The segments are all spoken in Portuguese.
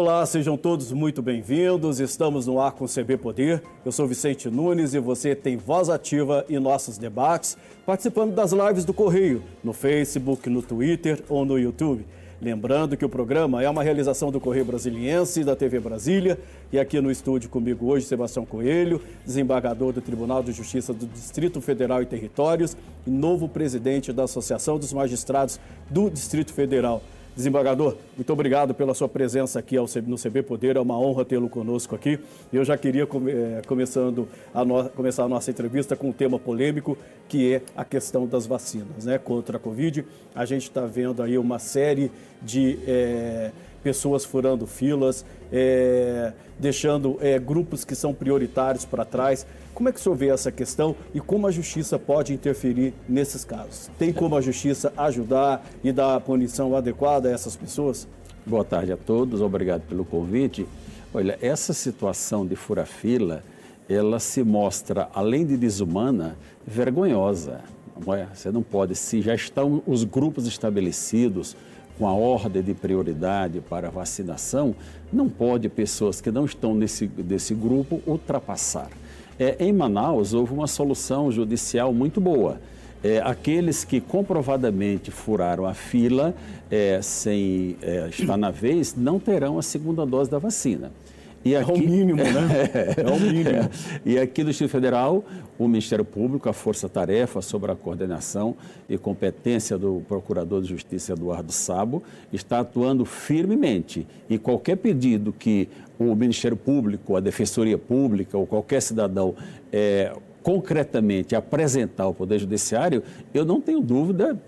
Olá, sejam todos muito bem-vindos. Estamos no ar com o CB Poder. Eu sou Vicente Nunes e você tem voz ativa em nossos debates, participando das lives do Correio, no Facebook, no Twitter ou no YouTube. Lembrando que o programa é uma realização do Correio Brasiliense, da TV Brasília, e aqui no estúdio comigo hoje, Sebastião Coelho, desembargador do Tribunal de Justiça do Distrito Federal e Territórios e novo presidente da Associação dos Magistrados do Distrito Federal. Desembargador, muito obrigado pela sua presença aqui no CB Poder, é uma honra tê-lo conosco aqui. Eu já queria é, começando a no, começar a nossa entrevista com um tema polêmico, que é a questão das vacinas né, contra a Covid. A gente está vendo aí uma série de é, pessoas furando filas, é, deixando é, grupos que são prioritários para trás. Como é que o senhor vê essa questão e como a justiça pode interferir nesses casos? Tem como a justiça ajudar e dar a punição adequada a essas pessoas? Boa tarde a todos, obrigado pelo convite. Olha, essa situação de fura-fila, ela se mostra, além de desumana, vergonhosa. É? Você não pode, se já estão os grupos estabelecidos, com a ordem de prioridade para vacinação, não pode pessoas que não estão nesse, nesse grupo ultrapassar. É, em Manaus, houve uma solução judicial muito boa. É, aqueles que comprovadamente furaram a fila é, sem é, estar na vez não terão a segunda dose da vacina. E aqui, é o mínimo, né? É, o mínimo. E aqui no Distrito Federal, o Ministério Público, a Força Tarefa sobre a coordenação e competência do Procurador de Justiça Eduardo Sabo, está atuando firmemente. E qualquer pedido que o Ministério Público, a Defensoria Pública ou qualquer cidadão é, concretamente apresentar ao Poder Judiciário, eu não tenho dúvida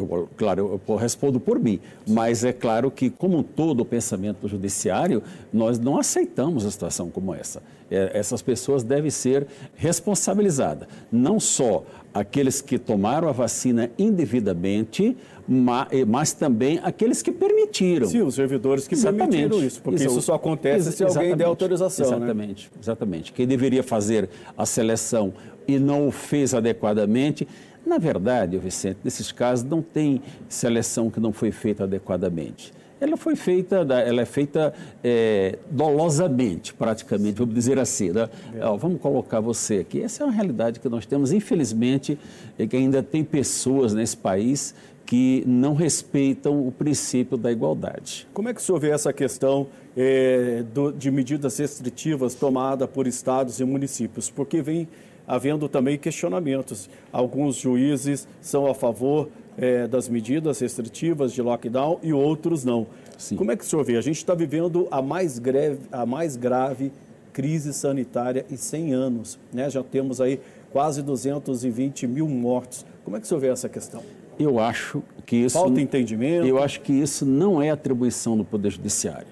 eu, claro, eu respondo por mim, mas é claro que, como todo o pensamento judiciário, nós não aceitamos a situação como essa. É, essas pessoas devem ser responsabilizadas, não só aqueles que tomaram a vacina indevidamente, mas, mas também aqueles que permitiram. Sim, os servidores que exatamente. permitiram isso, porque isso só acontece Ex se alguém der autorização. Né? Exatamente, né? exatamente. Quem deveria fazer a seleção e não o fez adequadamente na verdade, Vicente, nesses casos não tem seleção que não foi feita adequadamente. Ela foi feita, ela é feita é, dolosamente, praticamente, vamos dizer assim. Né? É. vamos colocar você aqui. Essa é uma realidade que nós temos, infelizmente, é que ainda tem pessoas nesse país que não respeitam o princípio da igualdade. Como é que o senhor vê essa questão é, do, de medidas restritivas tomadas por estados e municípios? Porque vem havendo também questionamentos. Alguns juízes são a favor é, das medidas restritivas de lockdown e outros não. Sim. Como é que o senhor vê? A gente está vivendo a mais, greve, a mais grave crise sanitária em 100 anos. Né? Já temos aí quase 220 mil mortos. Como é que o senhor vê essa questão? Eu acho que isso. Falta entendimento? Eu acho que isso não é atribuição do Poder Judiciário.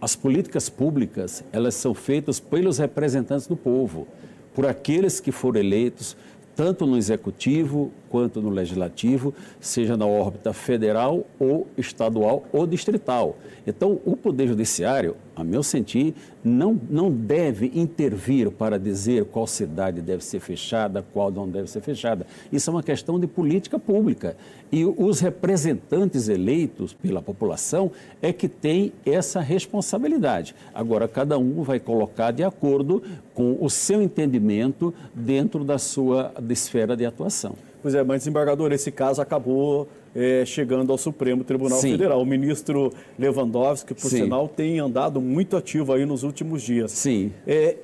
As políticas públicas, elas são feitas pelos representantes do povo por aqueles que foram eleitos, tanto no executivo quanto no legislativo, seja na órbita federal ou estadual ou distrital. Então, o Poder Judiciário, a meu sentir, não, não deve intervir para dizer qual cidade deve ser fechada, qual não deve ser fechada. Isso é uma questão de política pública. E os representantes eleitos pela população é que têm essa responsabilidade. Agora, cada um vai colocar de acordo com o seu entendimento dentro da sua esfera de atuação. Pois é, mas desembargador, esse caso acabou é, chegando ao Supremo Tribunal Sim. Federal. O ministro Lewandowski, por Sim. sinal, tem andado muito ativo aí nos últimos dias. Sim. É,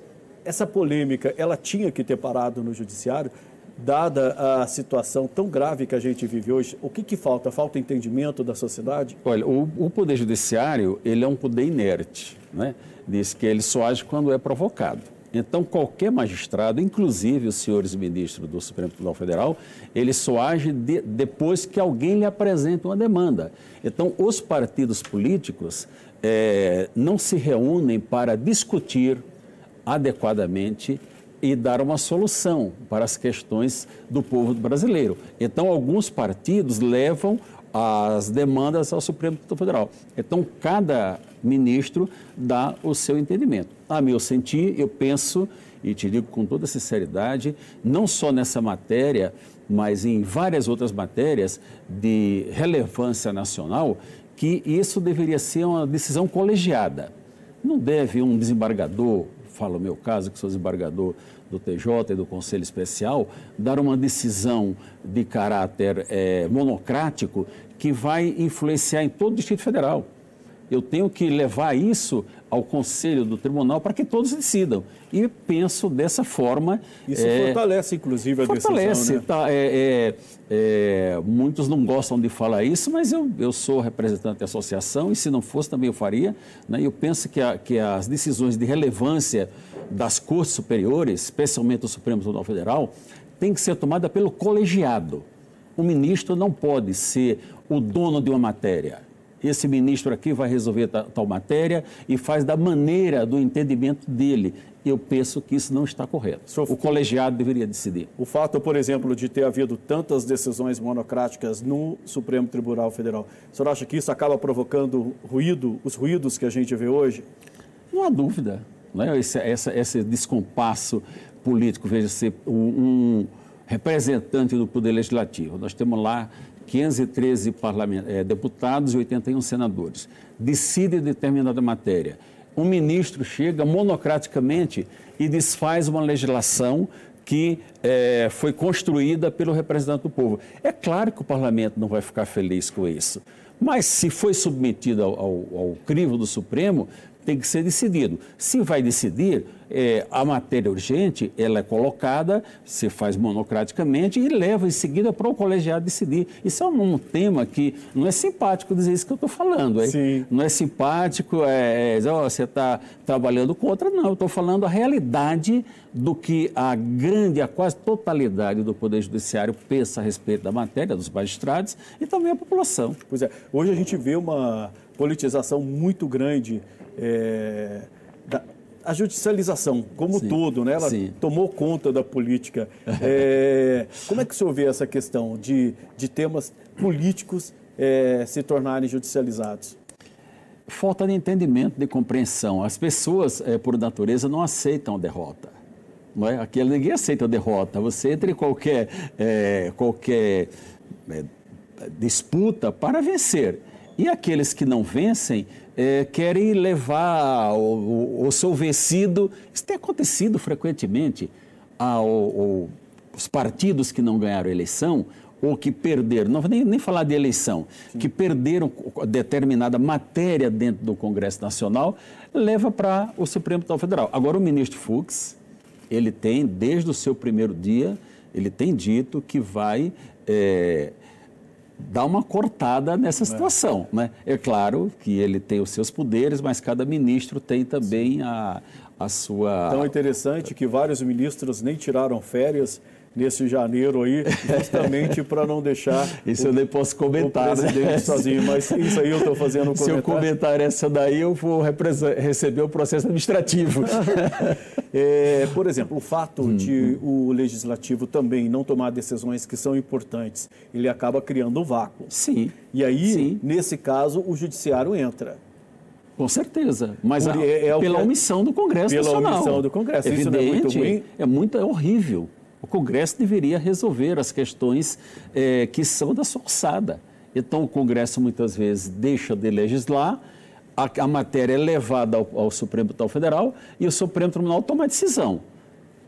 essa polêmica, ela tinha que ter parado no judiciário, dada a situação tão grave que a gente vive hoje, o que, que falta? Falta entendimento da sociedade? Olha, o, o, Poder Judiciário, ele é um poder inerte, né? Diz que ele só age quando é provocado. Então, qualquer magistrado, inclusive os senhores ministros do Supremo Tribunal Federal, ele só age de, depois que alguém lhe apresenta uma demanda. Então, os partidos políticos é, não se reúnem para discutir adequadamente e dar uma solução para as questões do povo brasileiro. Então, alguns partidos levam as demandas ao Supremo Tribunal Federal. Então, cada ministro dá o seu entendimento. A meu sentir, eu penso, e te digo com toda sinceridade, não só nessa matéria, mas em várias outras matérias de relevância nacional, que isso deveria ser uma decisão colegiada. Não deve um desembargador, falo o meu caso, que sou desembargador do TJ e do Conselho Especial, dar uma decisão de caráter é, monocrático que vai influenciar em todo o Distrito Federal. Eu tenho que levar isso ao Conselho do Tribunal para que todos decidam. E penso dessa forma. Isso é, fortalece, inclusive, a fortalece, decisão. Né? Tá, é, é, é, muitos não gostam de falar isso, mas eu, eu sou representante da associação e, se não fosse, também eu faria. Né? Eu penso que, a, que as decisões de relevância das cortes superiores, especialmente o Supremo Tribunal Federal, têm que ser tomadas pelo colegiado. O ministro não pode ser o dono de uma matéria esse ministro aqui vai resolver tal matéria e faz da maneira do entendimento dele. Eu penso que isso não está correto. O colegiado deveria decidir. O fato, por exemplo, de ter havido tantas decisões monocráticas no Supremo Tribunal Federal, o senhor acha que isso acaba provocando ruído, os ruídos que a gente vê hoje? Não há dúvida. Né? Esse, essa, esse descompasso político, veja, ser um, um representante do Poder Legislativo. Nós temos lá 513 é, deputados e 81 senadores. Decide determinada matéria. Um ministro chega monocraticamente e desfaz uma legislação que é, foi construída pelo representante do povo. É claro que o parlamento não vai ficar feliz com isso. Mas se foi submetido ao, ao, ao crivo do Supremo, tem que ser decidido. Se vai decidir, é, a matéria urgente, ela é colocada, se faz monocraticamente e leva em seguida para o colegiado decidir. Isso é um, tema que não é simpático dizer isso que eu estou falando. Não é simpático, é, é oh, você está trabalhando contra, não. Eu estou falando a realidade do que a grande, a quase totalidade do Poder Judiciário pensa a respeito da matéria, dos magistrados e também a população. Pois é, hoje a gente vê uma politização muito grande é, da, a judicialização como sim, todo, né? Ela sim. tomou conta da política. É, como é que o senhor vê essa questão de, de temas políticos é, se tornarem judicializados? Falta de entendimento, de compreensão. As pessoas, é, por natureza, não aceitam a derrota. Não é? Aqui ninguém aceita a derrota. Você entra em qualquer, é, qualquer é, disputa para vencer. E aqueles que não vencem é, querem levar o, o, seu vencido. Isso tem acontecido frequentemente. Ao, os partidos que não ganharam a eleição ou que perderam, não vou nem, nem falar de eleição, Sim. que perderam determinada matéria dentro do Congresso Nacional, leva para o Supremo Tribunal Federal. Agora, o ministro Fux, ele tem, desde o seu primeiro dia, ele tem dito que vai é, dá uma cortada nessa é. situação. É. Né? é claro que ele tem os seus poderes, mas cada ministro tem também a, a sua. Tão interessante que vários ministros nem tiraram férias nesse janeiro aí, justamente para não deixar. Isso o, eu nem posso comentar, o presidente né? sozinho, mas isso aí eu estou fazendo um comentário. Se eu comentar essa daí, eu vou receber o processo administrativo. é, por exemplo, o fato hum. de o legislativo também não tomar decisões que são importantes, ele acaba criando um vácuo. Sim. E aí, Sim. nesse caso, o judiciário entra. Com certeza, mas é, é pela omissão do Congresso pela Nacional. Pela omissão do Congresso, Evidente, isso não é muito ruim? É, muito, é horrível Congresso deveria resolver as questões é, que são da sua alçada. Então, o Congresso muitas vezes deixa de legislar, a, a matéria é levada ao, ao, Supremo Tribunal Federal e o Supremo Tribunal toma a decisão.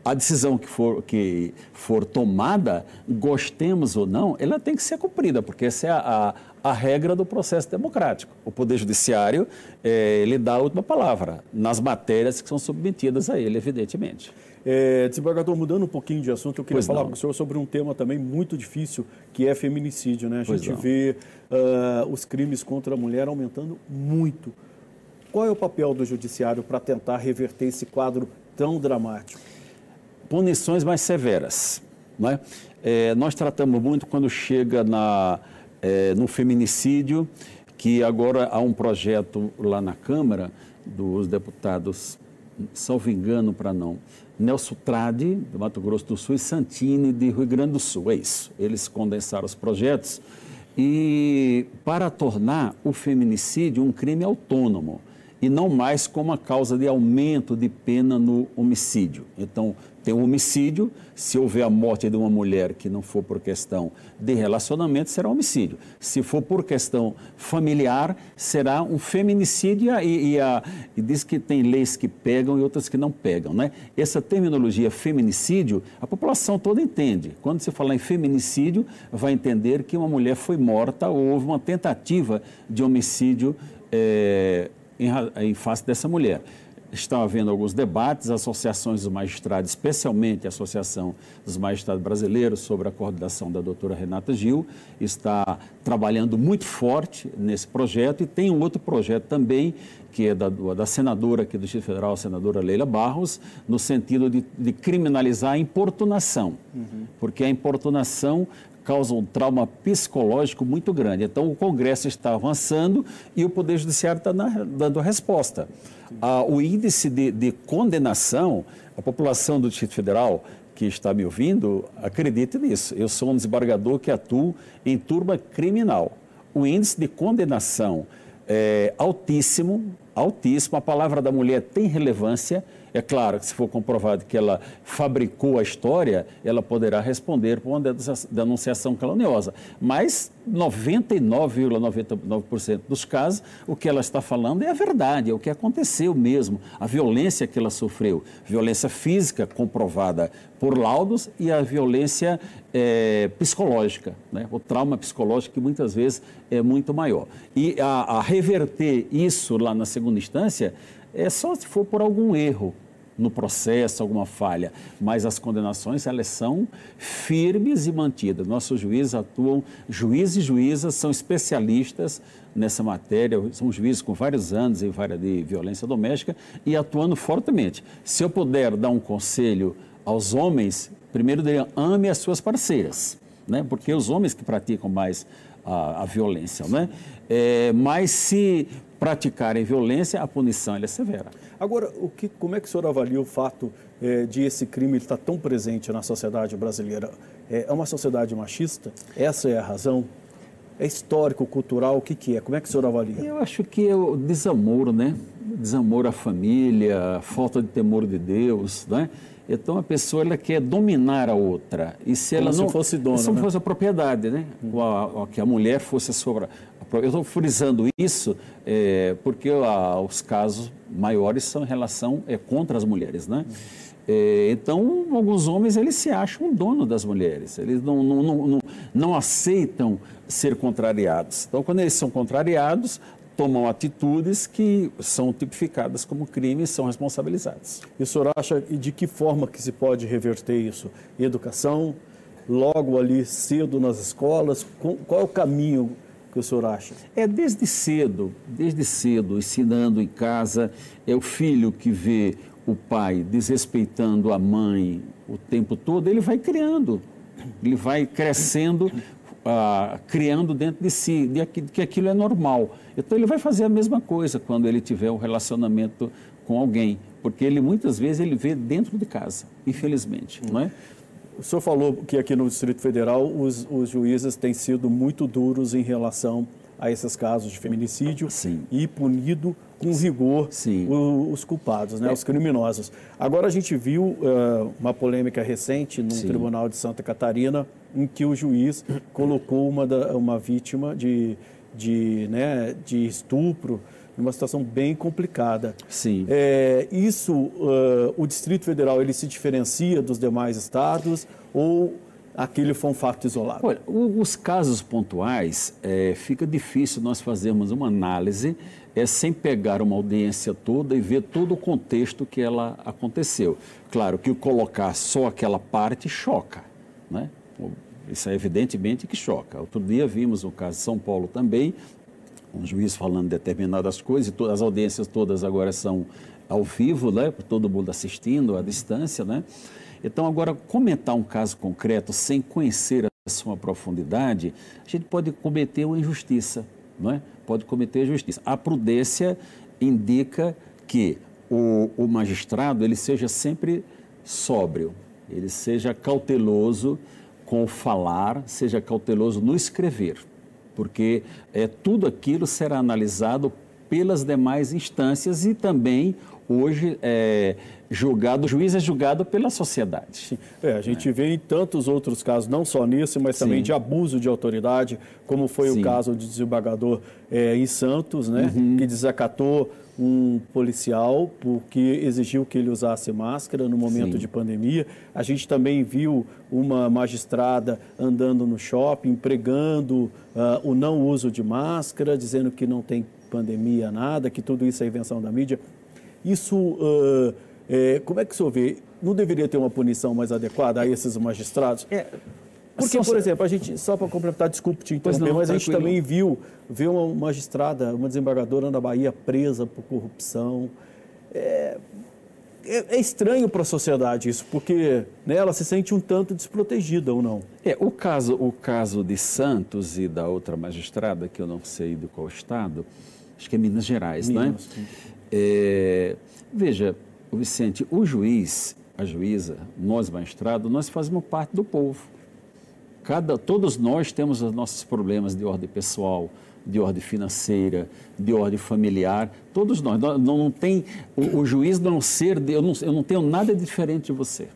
A decisão que for, que for tomada, gostemos ou não, ela tem que ser cumprida, porque essa é a, a, a regra do processo democrático. O Poder Judiciário, é, ele dá a última palavra nas matérias que são submetidas a ele, evidentemente. É, desembargador, mudando um pouquinho de assunto, eu queria pois falar não. com o senhor sobre um tema também muito difícil, que é feminicídio. Né? A pois gente não. vê uh, os crimes contra a mulher aumentando muito. Qual é o papel do judiciário para tentar reverter esse quadro tão dramático? Punições mais severas. Né? É, nós tratamos muito quando chega na, é, no feminicídio, que agora há um projeto lá na Câmara dos deputados, salvo engano para não Nelson Trade, do Mato Grosso do Sul, e Santini, de Rio Grande do Sul. É isso. Eles condensaram os projetos e para tornar o feminicídio um crime autônomo e não mais como a causa de aumento de pena no homicídio. Então, tem um homicídio, se houver a morte de uma mulher que não for por questão de relacionamento, será homicídio. Se for por questão familiar, será um feminicídio e, e, a, e diz que tem leis que pegam e outras que não pegam. Né? Essa terminologia feminicídio, a população toda entende. Quando se falar em feminicídio, vai entender que uma mulher foi morta ou houve uma tentativa de homicídio é, em, em face dessa mulher. Estão havendo alguns debates, associações dos magistrados, especialmente a Associação dos Magistrados Brasileiros, sobre a coordenação da doutora Renata Gil, está trabalhando muito forte nesse projeto e tem um outro projeto também, que é da, da senadora aqui do Distrito Federal, a senadora Leila Barros, no sentido de, de criminalizar a importunação, uhum. porque a importunação causa um trauma psicológico muito grande. Então, o Congresso está avançando e o Poder Judiciário está na, dando a resposta. Ah, o índice de, de condenação, a população do Distrito Federal que está me ouvindo, acredite nisso. Eu sou um desembargador que atuo em turma criminal. O índice de condenação é altíssimo, altíssimo. A palavra da mulher tem relevância é claro que se for comprovado que ela fabricou a história, ela poderá responder por uma denunciação caluniosa. Mas 99,99% dos casos, o que ela está falando é a verdade, é o que aconteceu mesmo, a violência que ela sofreu, violência física comprovada por laudos e a violência é, psicológica, né? o trauma psicológico que muitas vezes é muito maior. E a, a reverter isso lá na segunda instância é só se for por algum erro no processo, alguma falha, mas as condenações elas são firmes e mantidas. Nossos juízes atuam, juízes e juízas são especialistas nessa matéria, são juízes com vários anos em área de violência doméstica e atuando fortemente. Se eu puder dar um conselho aos homens, primeiro ame as suas parceiras, né? porque os homens que praticam mais a, a violência, né? É, mas se praticarem violência, a punição é severa. Agora, o que, como é que o senhor avalia o fato é, de esse crime estar tão presente na sociedade brasileira? É, é uma sociedade machista? Essa é a razão? É histórico, cultural, o que, que é? Como é que o senhor avalia? Eu acho que é o desamor, né? Desamor à família, falta de temor de Deus, né? Então a pessoa ela quer dominar a outra. E se Como ela não fosse dona, se né? fosse a propriedade, né? Hum. Que a mulher fosse a sua. Eu estou frisando isso é, porque a, os casos maiores são em relação é, contra as mulheres, né? Hum. É, então, alguns homens eles se acham dono das mulheres, eles não, não, não, não, não aceitam ser contrariados. Então, quando eles são contrariados, tomam atitudes que são tipificadas como crime e são responsabilizados. E o senhor acha e de que forma que se pode reverter isso? Educação, logo ali cedo nas escolas, qual é o caminho que o senhor acha? É desde cedo, desde cedo, ensinando em casa, é o filho que vê o pai desrespeitando a mãe o tempo todo, ele vai criando, ele vai crescendo ah, criando dentro de si de que aquilo é normal. Então ele vai fazer a mesma coisa quando ele tiver um relacionamento com alguém, porque ele muitas vezes ele vê dentro de casa, infelizmente, não é? O senhor falou que aqui no Distrito Federal os, os juízes têm sido muito duros em relação a esses casos de feminicídio Sim. e punido com rigor os, os, culpados, né, é. os criminosos. Agora a gente viu uh, uma polêmica recente no Tribunal de Santa Catarina em que o juiz colocou uma, da, uma vítima de, de, né, de estupro numa situação bem complicada. Sim. É, isso, uh, o Distrito Federal, ele se diferencia dos demais estados ou aquele foi um fato isolado? Olha, os casos pontuais, é, fica difícil nós fazermos uma análise é, sem pegar uma audiência toda e ver todo o contexto que ela aconteceu. Claro que colocar só aquela parte choca, né? Isso é evidentemente que choca. Outro dia vimos o caso de São Paulo também, um juiz falando determinadas coisas, e todas, as audiências todas agora são ao vivo, né? Todo mundo assistindo à distância, né? Então, agora, comentar um caso concreto sem conhecer a sua profundidade, a gente pode cometer uma injustiça, não é? Pode cometer injustiça. A prudência indica que o, o magistrado ele seja sempre sóbrio, ele seja cauteloso com o falar, seja cauteloso no escrever, porque é, tudo aquilo será analisado pelas demais instâncias e também hoje é, julgado, o juiz é julgado pela sociedade. É, a gente é. vê em tantos outros casos, não só nesse, mas também Sim. de abuso de autoridade, como foi Sim. o caso de desembargador é, em Santos, né, uhum. que desacatou um policial porque exigiu que ele usasse máscara no momento Sim. de pandemia. A gente também viu uma magistrada andando no shopping pregando uh, o não uso de máscara, dizendo que não tem pandemia nada, que tudo isso é invenção da mídia. Isso, uh, é, como é que o senhor vê? Não deveria ter uma punição mais adequada a esses magistrados? É. Porque, por exemplo, a gente, só para complementar, desculpe te interromper, não, mas a gente também viu, viu uma magistrada, uma desembargadora na Bahia presa por corrupção. É, é, é estranho para a sociedade isso, porque né, ela se sente um tanto desprotegida ou não. É, o caso, o caso de Santos e da outra magistrada, que eu não sei de qual estado, acho que é Minas Gerais, Minas, não é? é? Veja, Vicente, o juiz, a juíza, nós magistrados, nós fazemos parte do povo. Cada, todos nós temos os nossos problemas de ordem pessoal, de ordem financeira, de ordem familiar, todos nós. Não, não tem, o, o, juiz não ser, eu não, eu não tenho nada diferente de você,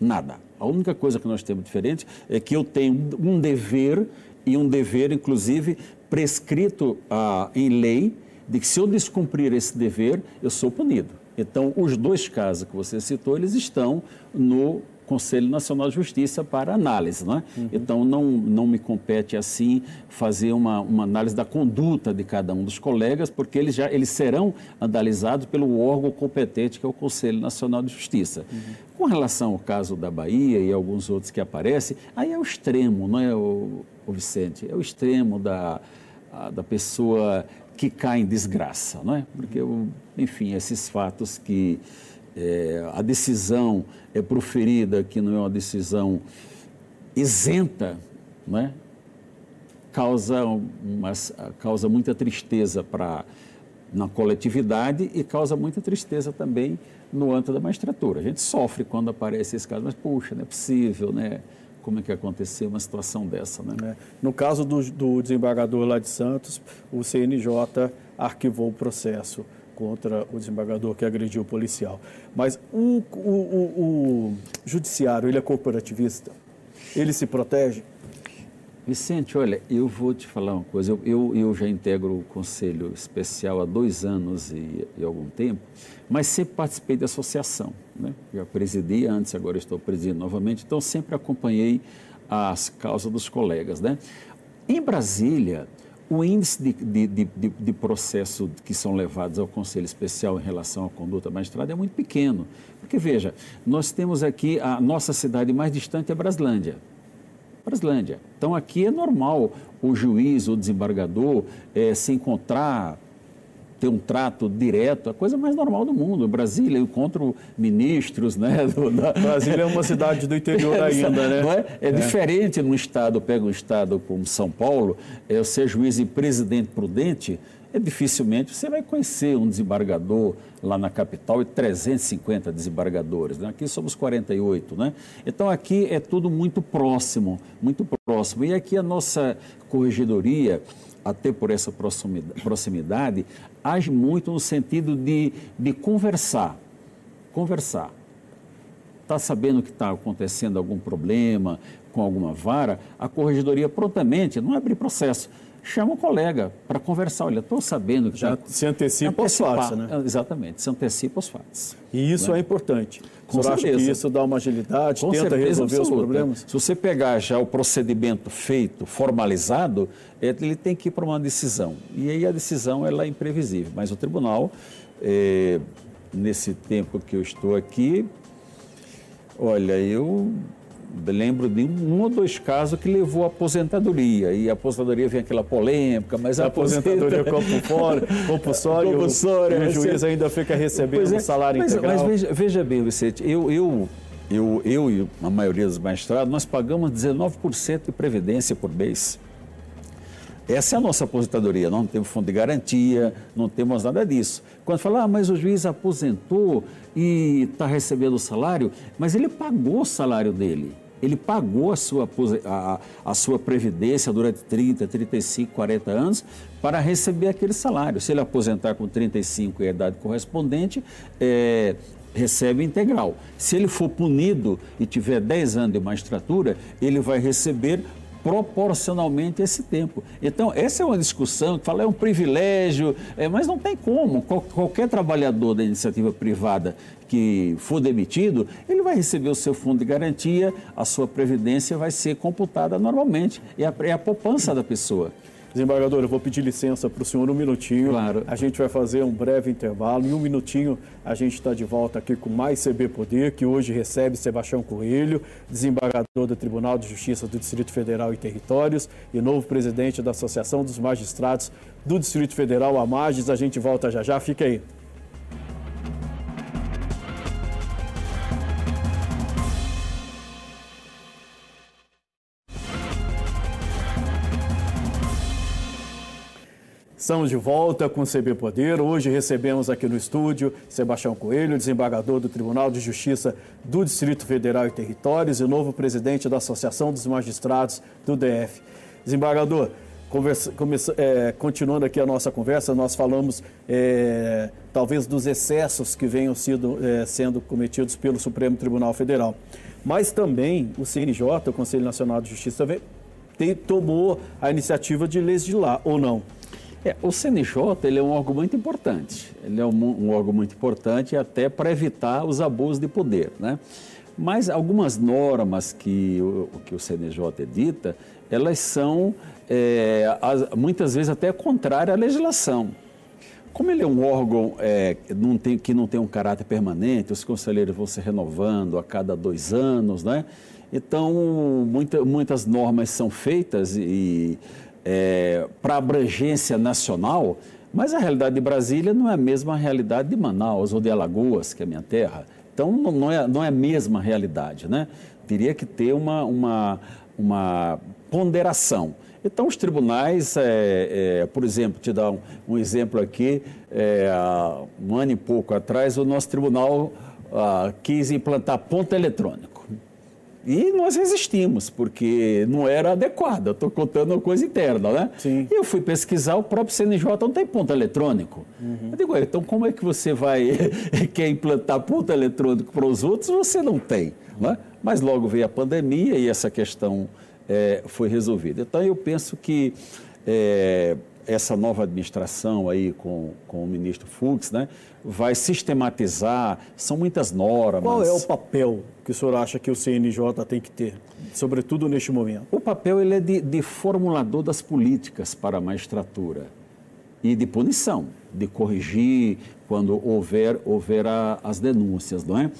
nada. A única coisa que nós temos diferente é que eu tenho um dever, e um dever, inclusive, prescrito ah, em lei, de que se eu descumprir esse dever, eu sou punido. Então, os dois casos que você citou, eles estão no Conselho Nacional de Justiça para análise. Né? Uhum. Então, não, não me compete assim fazer uma, uma análise da conduta de cada um dos colegas, porque eles, já, eles serão analisados pelo órgão competente, que é o Conselho Nacional de Justiça. Uhum. Com relação ao caso da Bahia e alguns outros que aparecem, aí é o extremo, não é, o, o Vicente? É o extremo da, da pessoa que cai em desgraça, não é? Porque, enfim, esses fatos que é, a decisão é proferida, que não é uma decisão isenta, não é? causa, uma, causa muita tristeza para na coletividade e causa muita tristeza também no âmbito da magistratura. A gente sofre quando aparece esse caso, mas puxa, não é possível, né? Como é que aconteceu uma situação dessa, né? É. No caso do, do desembargador lá de Santos, o CNJ arquivou o processo contra o desembargador que agrediu o policial. Mas o, o, o, o judiciário, ele é corporativista? Ele se protege? Vicente, olha, eu vou te falar uma coisa. Eu, eu, eu já integro o Conselho Especial há dois anos e, e, algum tempo, mas sempre participei da associação. Né? Já presidi antes, agora estou presidindo novamente, então sempre acompanhei as causas dos colegas. Né? Em Brasília, o índice de, de, de, de processo que são levados ao Conselho Especial em relação à conduta magistrada é muito pequeno. Porque, veja, nós temos aqui, a nossa cidade mais distante é Braslândia. Braslândia. Então, aqui é normal o juiz, o desembargador, é, se encontrar ter um trato direto, a coisa mais normal do mundo. Brasília, eu encontro ministros, né? Do, da... Brasília é uma cidade do interior ainda, né? É? é, é. diferente num estado, pega um estado como São Paulo, é, ser juiz e presidente prudente, é dificilmente você vai conhecer um desembargador lá na capital e 350 desembargadores. Né? Aqui somos 48, né? Então aqui é tudo muito próximo, muito próximo. E aqui a nossa corregedoria, até por essa proximidade, age muito no sentido de, de conversar. Conversar. Está sabendo que está acontecendo algum problema com alguma vara, a corregedoria prontamente, não abre processo, chama o colega para conversar. Olha, estou sabendo que. Já tá... se antecipa os fatos, né? Exatamente, se antecipa os fatos. E isso né? é importante. Com você certeza. acha que isso dá uma agilidade, Com tenta resolver absoluta. os problemas? Se você pegar já o procedimento feito, formalizado, ele tem que ir para uma decisão. E aí a decisão ela é imprevisível. Mas o tribunal, é, nesse tempo que eu estou aqui, olha, eu lembro de um, ou dois casos que levou à aposentadoria. E a aposentadoria vem aquela polêmica, mas a, a aposentadoria é compulsória, compulsória, compulsória, o, o juiz ainda fica recebendo o é, salário mas, integral. Mas veja, veja bem, Vicente, eu, eu, eu, eu e a maioria dos magistrados, nós pagamos 19% de previdência por mês. Essa é a nossa aposentadoria, não temos fundo de garantia, não temos nada disso. Quando fala, ah, mas o juiz aposentou e está recebendo o salário, mas ele pagou o salário dele ele pagou a sua, a, a sua previdência durante 30, 35, 40 anos para receber aquele salário. Se ele aposentar com 35 e a idade correspondente, é, recebe integral. Se ele for punido e tiver 10 anos de magistratura, ele vai receber proporcionalmente esse tempo. Então, essa é uma discussão que fala é um privilégio, é, mas não tem como. Qual, qualquer trabalhador da iniciativa privada que for demitido, ele vai receber o seu fundo de garantia, a sua previdência vai ser computada normalmente. É a, é a poupança da pessoa. Desembargador, eu vou pedir licença para o senhor um minutinho. Claro. A gente vai fazer um breve intervalo. Em um minutinho, a gente está de volta aqui com mais CB Poder, que hoje recebe Sebastião Coelho, desembargador do Tribunal de Justiça do Distrito Federal e Territórios e novo presidente da Associação dos Magistrados do Distrito Federal, a Magis. A gente volta já já. Fica aí. Estamos de volta com o CB Poder. Hoje recebemos aqui no estúdio Sebastião Coelho, desembargador do Tribunal de Justiça do Distrito Federal e Territórios e novo presidente da Associação dos Magistrados do DF. Desembargador, conversa, começa, é, continuando aqui a nossa conversa, nós falamos é, talvez dos excessos que venham sido, é, sendo cometidos pelo Supremo Tribunal Federal. Mas também o CNJ, o Conselho Nacional de Justiça, tem, tomou a iniciativa de legislar, ou não? É, o CNJ ele é um órgão muito importante. Ele é um, um órgão muito importante até para evitar os abusos de poder, né? Mas algumas normas que o, que o CNJ edita, elas são é, as, muitas vezes até contrárias à legislação. Como ele é um órgão é, não tem, que não tem um caráter permanente, os conselheiros vão se renovando a cada dois anos, né? Então, muita, muitas normas são feitas e é, para abrangência nacional, mas a realidade de Brasília não é a mesma realidade de Manaus ou de Alagoas, que é minha terra. Então, não é, não é a mesma realidade, né? Teria que ter uma, uma, uma ponderação. Então, os tribunais, é, é, por exemplo, te dar um, um exemplo aqui, é, um ano e pouco atrás, o nosso tribunal ah, quis implantar ponto eletrônico. E nós resistimos, porque não era adequado. Estou contando uma coisa interna, né? Sim. E eu fui pesquisar, o próprio CNJ não tem ponto eletrônico. Uhum. Eu digo, então como é que você vai, quer implantar ponto eletrônico para os outros, você não tem, né? Mas logo veio a pandemia e essa questão é, foi resolvida. Então eu penso que é, essa nova administração aí com, com o ministro Fux, né, vai sistematizar, são muitas normas. Qual é o papel que o senhor acha que o CNJ tem que ter, sobretudo neste momento? O papel ele é de, de formulador das políticas para a magistratura e de punição, de corrigir quando houver, houver a, as denúncias, não é?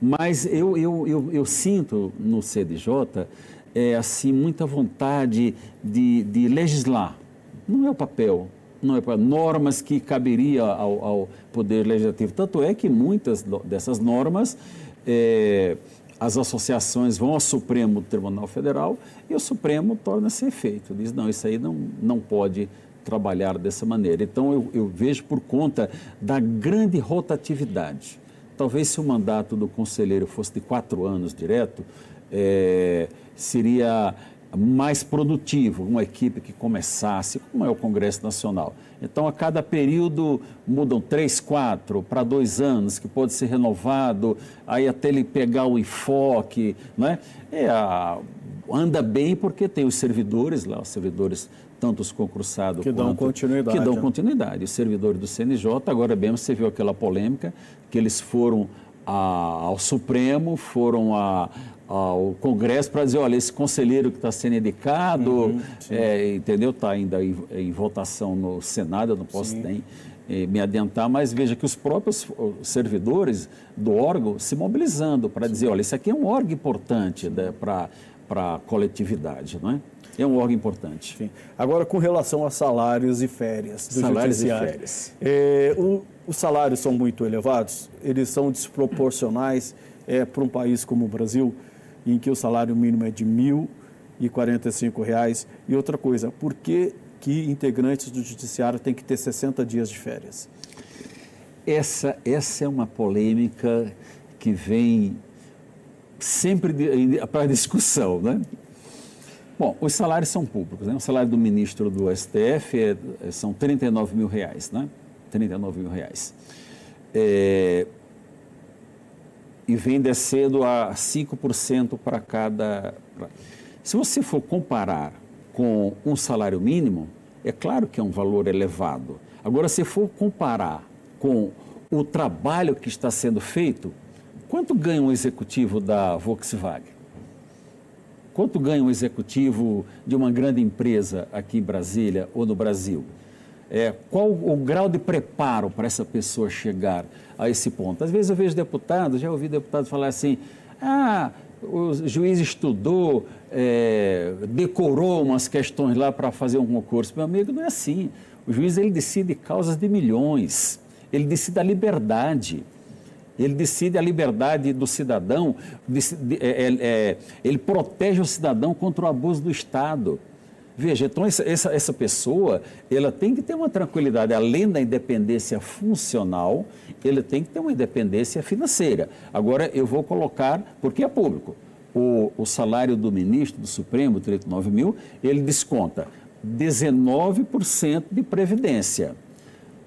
Mas eu, eu, eu, eu sinto no CDJ é, assim, muita vontade de, de legislar. Não é o papel não é para normas que caberia ao, ao, Poder Legislativo. Tanto é que muitas dessas normas, é, as associações vão ao Supremo Tribunal Federal e o Supremo torna-se efeito. Diz, não, isso aí não, não pode trabalhar dessa maneira. Então, eu, eu vejo por conta da grande rotatividade. Talvez se o mandato do conselheiro fosse de quatro anos direto, é, seria mais produtivo, uma equipe que começasse, como é o Congresso Nacional. Então, a cada período mudam três, quatro, para dois anos, que pode ser renovado, aí até ele pegar o enfoque, não é? anda bem porque tem os servidores lá, os servidores tanto os concursados que dão continuidade. Que dão né? continuidade. Os servidores do CNJ, agora mesmo você viu aquela polêmica, que eles foram a, ao Supremo, foram a, ao Congresso para dizer, olha, esse conselheiro que está sendo indicado, uhum, é, entendeu? Está ainda em, em, votação no Senado, eu não posso nem eh, me adiantar, mas veja que os próprios servidores do órgão se mobilizando para dizer, olha, isso aqui é um órgão importante né, para a coletividade, não é? É um órgão importante. Sim. Agora, com relação a salários e férias do salários judiciário. e férias. É, o, os salários são muito elevados, eles são desproporcionais é, para um país como o Brasil em que o salário mínimo é de R$ 1.045. E outra coisa, por que, que integrantes do judiciário têm que ter 60 dias de férias? Essa, essa é uma polêmica que vem sempre para discussão, né? Bom, os salários são públicos, né? O salário do ministro do STF é, são 39 mil reais, né? 39 mil reais. É, e vem descendo a 5% para cada. Se você for comparar com um salário mínimo, é claro que é um valor elevado. Agora, se for comparar com o trabalho que está sendo feito, quanto ganha um executivo da Volkswagen? Quanto ganha um executivo de uma grande empresa aqui em Brasília ou no Brasil? É, qual o grau de preparo para essa pessoa chegar a esse ponto? Às vezes eu vejo deputados, já ouvi deputados falar assim: ah, o juiz estudou, é, decorou umas questões lá para fazer um concurso. Meu amigo, não é assim. O juiz ele decide causas de milhões, ele decide a liberdade. Ele decide a liberdade do cidadão, decide, é, é, é, ele protege o cidadão contra o abuso do Estado. Veja, então essa, essa, essa, pessoa, ela tem que ter uma tranquilidade, além da independência funcional, ele tem que ter uma independência financeira. Agora, eu vou colocar, porque é público, o, o salário do ministro do Supremo, 39 mil, ele desconta 19% de previdência.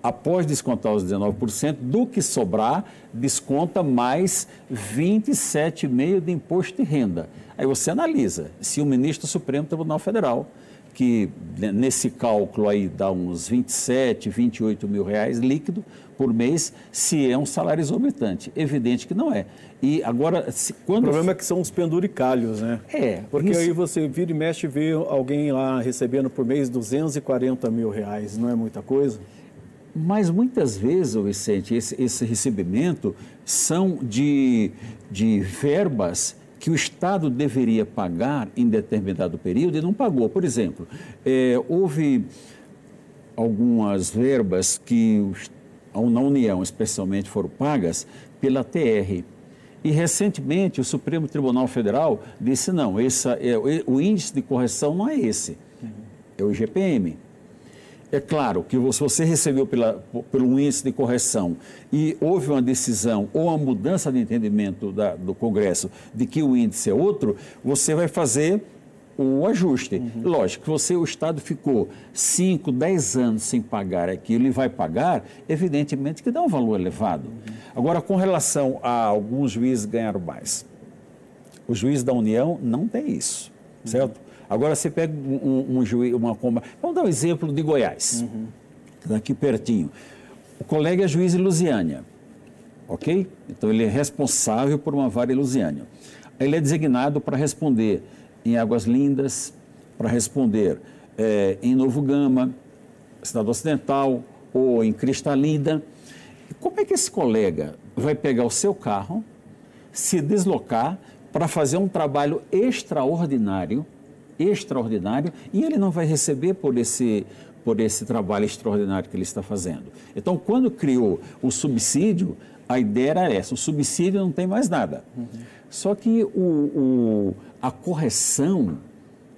Após descontar os 19%, do que sobrar, desconta mais 27,5% de imposto de renda. Aí você analisa se o ministro do Supremo Tribunal Federal que nesse cálculo aí dá uns 27, 28 mil reais líquido por mês, se é um salário exorbitante. Evidente que não é. E agora, se, quando... O problema é que são os penduricalhos, né? É. Porque isso... aí você vira e mexe e vê alguém lá recebendo por mês 240 mil reais, não é muita coisa? Mas muitas vezes, Vicente, esse, esse recebimento são de, de verbas que o Estado deveria pagar em determinado período e não pagou. Por exemplo, é, houve algumas verbas que na União, especialmente, foram pagas pela TR. E recentemente o Supremo Tribunal Federal disse não, é, o índice de correção não é esse, é o IGPM. É claro que se você recebeu pela, pelo índice de correção e houve uma decisão ou uma mudança de entendimento da, do Congresso de que o índice é outro, você vai fazer o ajuste. Uhum. Lógico que você, o Estado ficou 5, 10 anos sem pagar aquilo e vai pagar, evidentemente que dá um valor elevado. Uhum. Agora, com relação a alguns juízes ganharam mais, o juiz da União não tem isso, uhum. Agora você pega um, um juiz, uma comba. Vamos dar um exemplo de Goiás, uhum. daqui pertinho. O colega é juiz em Lusiânia, ok? Então ele é responsável por uma vara em Lusiânia. Ele é designado para responder em Águas Lindas, para responder é, em Novo Gama, Cidade Ocidental ou em Cristalina. Como é que esse colega vai pegar o seu carro, se deslocar para fazer um trabalho extraordinário extraordinário e ele não vai receber por esse, por esse trabalho extraordinário que ele está fazendo. Então, quando criou o subsídio, a ideia era essa: o subsídio não tem mais nada. Uhum. Só que o, o, a correção,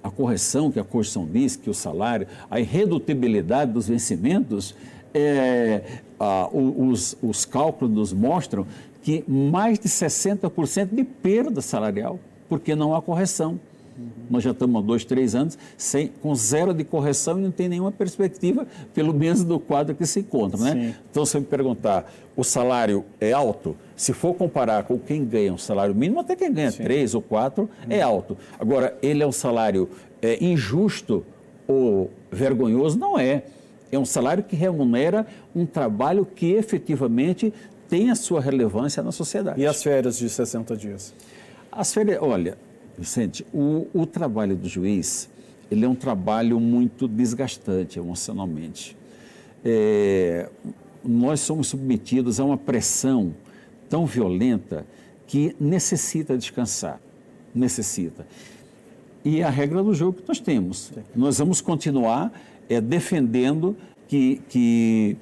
a correção que a Constituição diz, que o salário, a irredutibilidade dos vencimentos, é, a, os, os cálculos nos mostram que mais de 60% de perda salarial, porque não há correção. Uhum. Nós já estamos há dois, três anos sem, com zero de correção e não tem nenhuma perspectiva, pelo menos do quadro que se encontra. Né? Então, se eu me perguntar, o salário é alto? Se for comparar com quem ganha um salário mínimo, até quem ganha Sim. três ou quatro, uhum. é alto. Agora, ele é um salário é, injusto ou vergonhoso? Não é. É um salário que remunera um trabalho que efetivamente tem a sua relevância na sociedade. E as férias de 60 dias? As férias, olha, Vicente, o, o trabalho do juiz, ele é um trabalho muito desgastante emocionalmente. É, nós somos submetidos a uma pressão tão violenta que necessita descansar, necessita. E a regra do jogo que nós temos. Nós vamos continuar é, defendendo que, que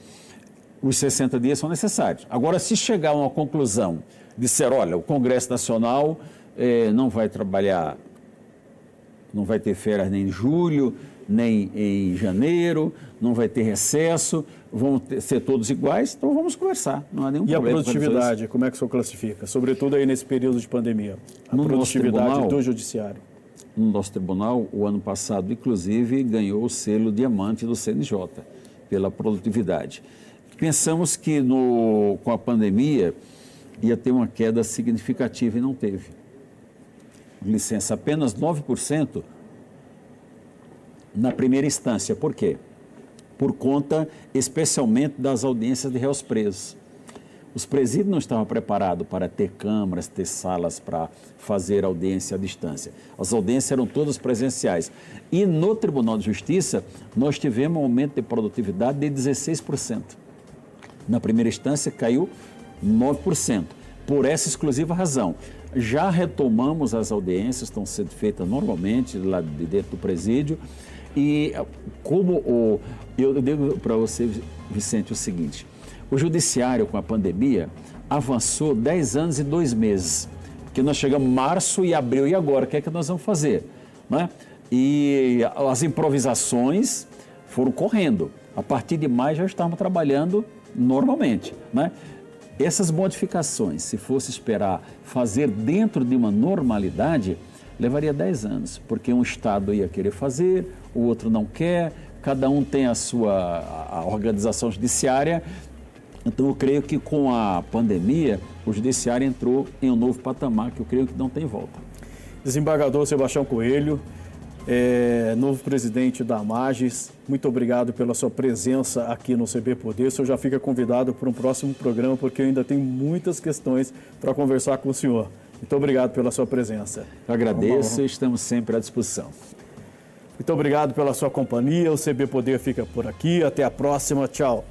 os 60 dias são necessários. Agora, se chegar a uma conclusão de ser, olha, o Congresso Nacional é, não vai trabalhar Não vai ter férias nem em julho, nem em janeiro, não vai ter recesso, vão ter, ser todos iguais, então vamos conversar. Não há nenhum e problema. E a produtividade, como é que o senhor classifica? Sobretudo aí nesse período de pandemia. A no produtividade tribunal, do judiciário. No nosso tribunal, o ano passado, inclusive, ganhou o selo diamante do CNJ pela produtividade. Pensamos que no, com a pandemia ia ter uma queda significativa e não teve. Licença, apenas 9% na primeira instância. Por quê? Por conta, especialmente, das audiências de réus presos. Os presídios não estavam preparados para ter câmaras, ter salas para fazer audiência à distância. As audiências eram todas presenciais. E no Tribunal de Justiça, nós tivemos um aumento de produtividade de 16%. Na primeira instância, caiu 9%. Por essa exclusiva razão. Já retomamos as audiências, estão sendo feitas normalmente lá de dentro do presídio. E como o, eu digo para você, Vicente, o seguinte: o judiciário com a pandemia avançou 10 anos e 2 meses. Porque nós chegamos março e abril, e agora? O que é que nós vamos fazer? Né? E as improvisações foram correndo. A partir de maio já estávamos trabalhando normalmente. Né? Essas modificações, se fosse esperar fazer dentro de uma normalidade, levaria 10 anos, porque um Estado ia querer fazer, o outro não quer, cada um tem a sua a organização judiciária. Então, eu creio que com a pandemia, o judiciário entrou em um novo patamar que eu creio que não tem volta. Desembargador Sebastião Coelho, é, novo presidente da Magis, muito obrigado pela sua presença aqui no CB Poder. O senhor já fica convidado para um próximo programa, porque eu ainda tenho muitas questões para conversar com o senhor. Muito obrigado pela sua presença. Eu agradeço e estamos sempre à disposição. Muito obrigado pela sua companhia. O CB Poder fica por aqui. Até a próxima. Tchau.